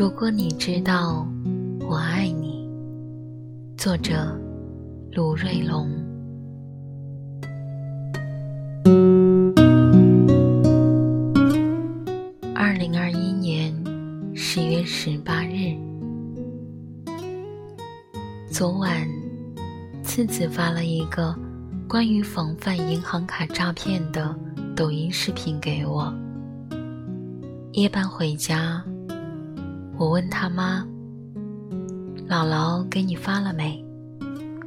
如果你知道我爱你，作者卢瑞龙。二零二一年十月十八日，昨晚，次子发了一个关于防范银行卡诈骗的抖音视频给我。夜班回家。我问他妈：“姥姥给你发了没？”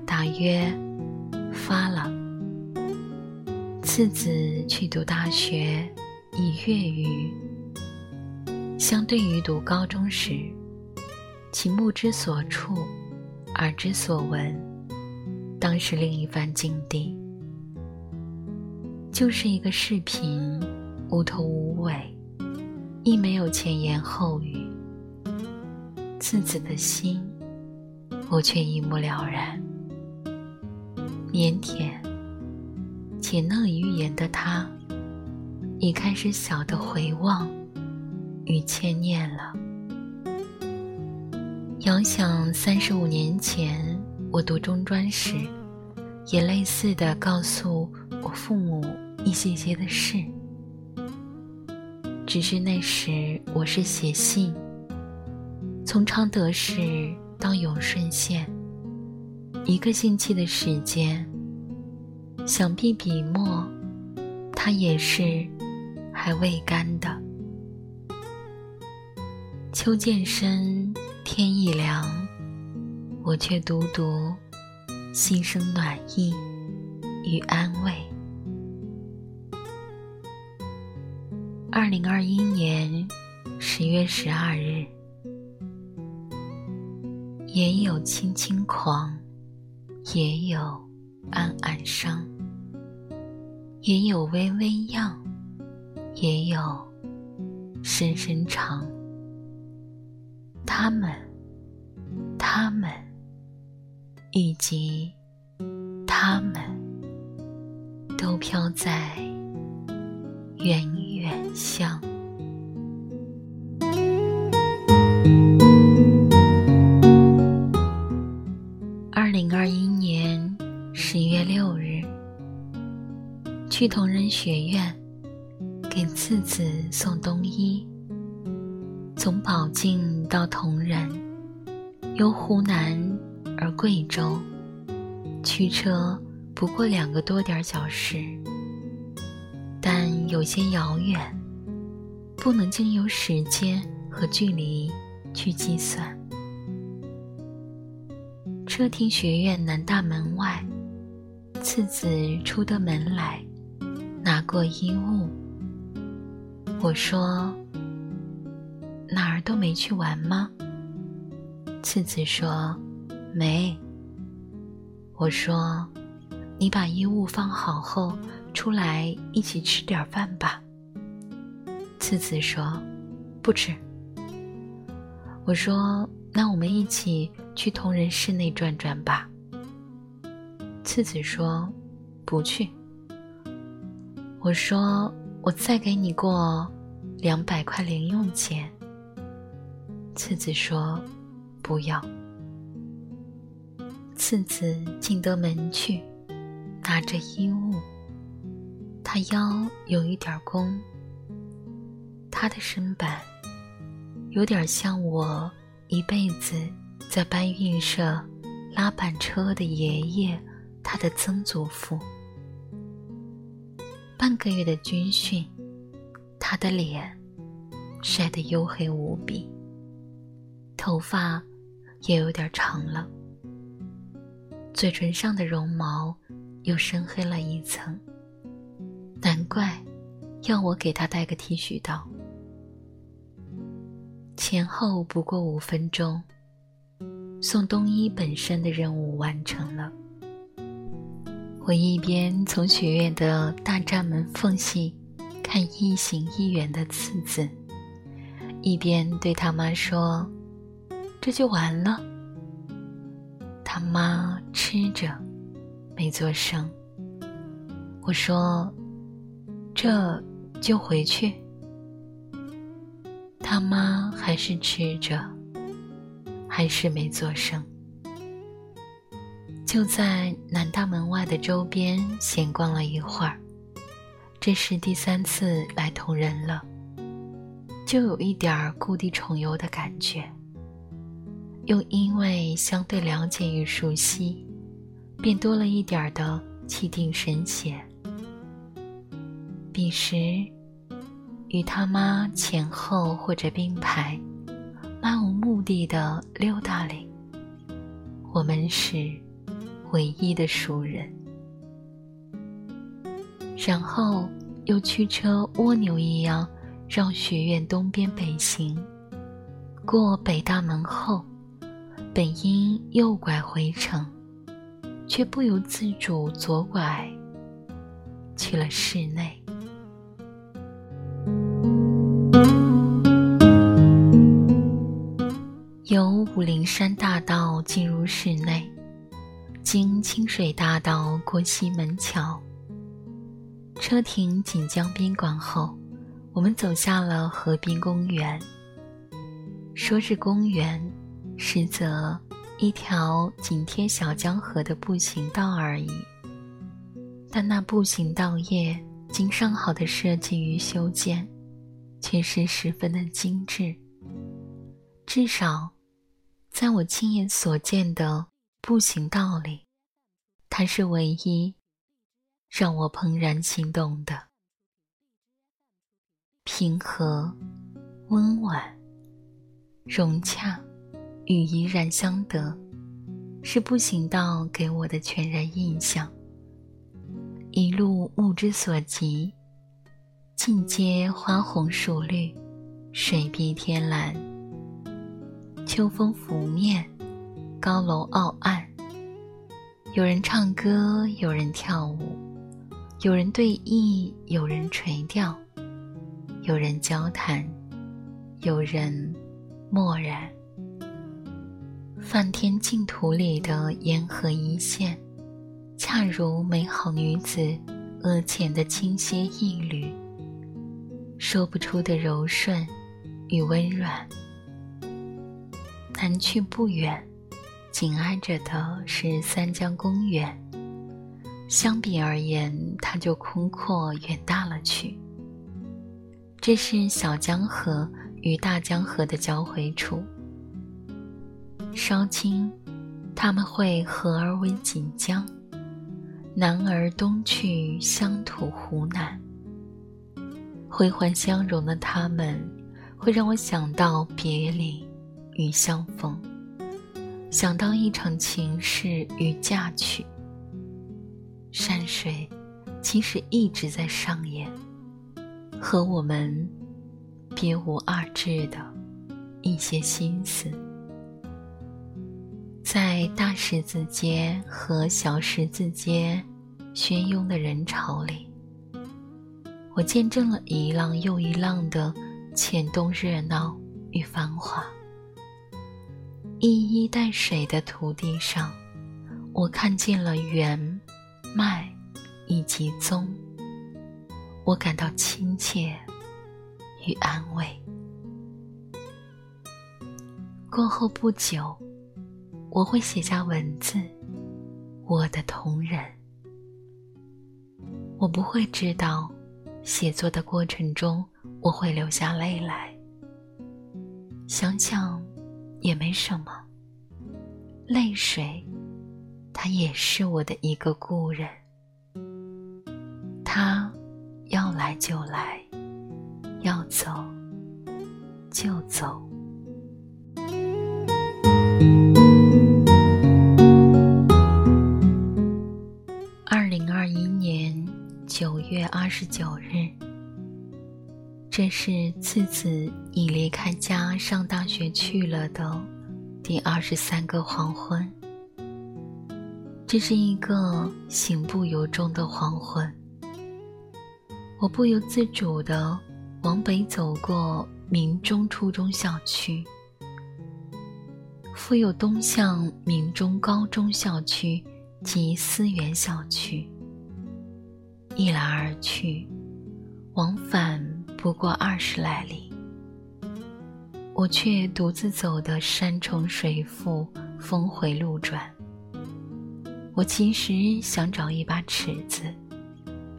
大约发了。次子去读大学，以粤语。相对于读高中时，其目之所处，耳之所闻，当是另一番境地。就是一个视频，无头无尾，亦没有前言后语。次子的心，我却一目了然。腼腆且乐于言的他，已开始小的回望与牵念了。遥想三十五年前，我读中专时，也类似的告诉我父母一些些的事，只是那时我是写信。从常德市到永顺县，一个星期的时间，想必笔墨，它也是还未干的。秋渐深，天亦凉，我却独独心生暖意与安慰。二零二一年十月十二日。也有轻轻狂，也有暗暗伤，也有微微漾，也有深深长。他们，他们，以及他们，都飘在远远乡。去同仁学院给次子送冬衣。从宝靖到同仁，由湖南而贵州，驱车不过两个多点小时，但有些遥远，不能经由时间和距离去计算。车停学院南大门外，次子出得门来。拿过衣物，我说：“哪儿都没去玩吗？”次子说：“没。”我说：“你把衣物放好后，出来一起吃点饭吧。”次子说：“不吃。”我说：“那我们一起去同仁室内转转吧。”次子说：“不去。”我说：“我再给你过两百块零用钱。”次子说：“不要。”次子进得门去，拿着衣物。他腰有一点弓，他的身板有点像我一辈子在搬运社拉板车的爷爷，他的曾祖父。半个月的军训，他的脸晒得黝黑无比，头发也有点长了，嘴唇上的绒毛又深黑了一层。难怪要我给他带个剃须刀。前后不过五分钟，送冬衣本身的任务完成了。我一边从学院的大栅门缝隙看一行一远的次子，一边对他妈说：“这就完了。”他妈吃着，没做声。我说：“这就回去。”他妈还是吃着，还是没做声。就在南大门外的周边闲逛了一会儿，这是第三次来同仁了，就有一点儿故地重游的感觉。又因为相对了解与熟悉，便多了一点儿的气定神闲。彼时，与他妈前后或者并排，漫无目的的溜达里，我们是唯一的熟人。然后又驱车蜗牛一样绕学院东边北行，过北大门后。本应右拐回城，却不由自主左拐去了室内。由武陵山大道进入室内，经清水大道过西门桥，车停锦江宾馆后，我们走下了河滨公园。说是公园。实则一条紧贴小江河的步行道而已，但那步行道业经上好的设计与修建，却是十分的精致。至少，在我亲眼所见的步行道里，它是唯一让我怦然心动的。平和、温婉、融洽。与怡然相得，是步行道给我的全然印象。一路目之所及，尽皆花红树绿，水碧天蓝。秋风拂面，高楼傲岸。有人唱歌，有人跳舞，有人对弈，有人垂钓，有人交谈，有人默然。梵天净土里的沿河一线，恰如美好女子额前的轻些一缕，说不出的柔顺与温软。南去不远，紧挨着的是三江公园，相比而言，它就空阔远大了去。这是小江河与大江河的交汇处。稍清，他们会合而为锦江，南而东去乡土湖南。辉煌相融的他们，会让我想到别离与相逢，想到一场情事与嫁娶。山水其实一直在上演，和我们别无二致的一些心思。在大十字街和小十字街喧涌的人潮里，我见证了一浪又一浪的浅动热闹与繁华。一衣带水的土地上，我看见了圆、脉以及宗。我感到亲切与安慰。过后不久。我会写下文字，我的同人。我不会知道，写作的过程中我会流下泪来。想想，也没什么。泪水，他也是我的一个故人。他要来就来，要走就走。二零二一年九月二十九日，这是次子已离开家上大学去了的第二十三个黄昏。这是一个行不由衷的黄昏。我不由自主的往北走过明中初中校区，附有东向明中高中校区及思源校区。一来二去，往返不过二十来里。我却独自走得山重水复，峰回路转。我其实想找一把尺子，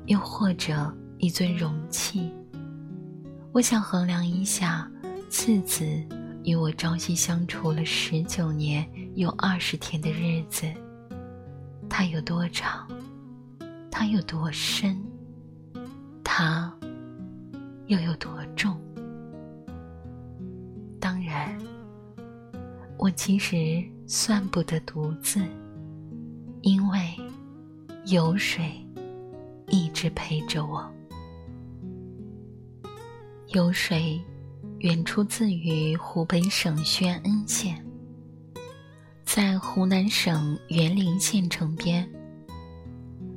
又或者一尊容器。我想衡量一下次子与我朝夕相处了十九年又二十天的日子，它有多长，它有多深，它又有多重。当然，我其实算不得独自，因为有水一直陪着我。有水原出自于湖北省宣恩县，在湖南省沅陵县城边。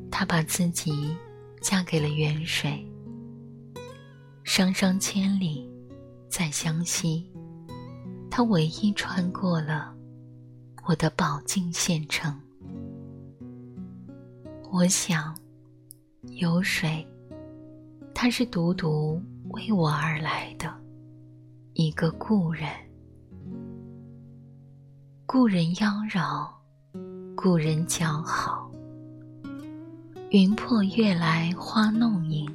他把自己嫁给了沅水，商商千里，在湘西。他唯一穿过了我的宝镜县城。我想，有水，他是独独为我而来的一个故人。故人妖娆，故人姣好。云破月来花弄影，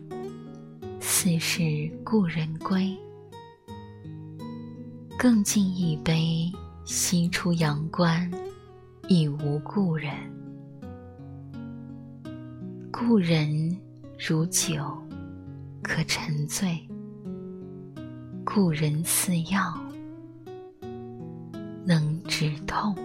似是故人归。更尽一杯，西出阳关，已无故人。故人如酒，可沉醉；故人似药，能止痛。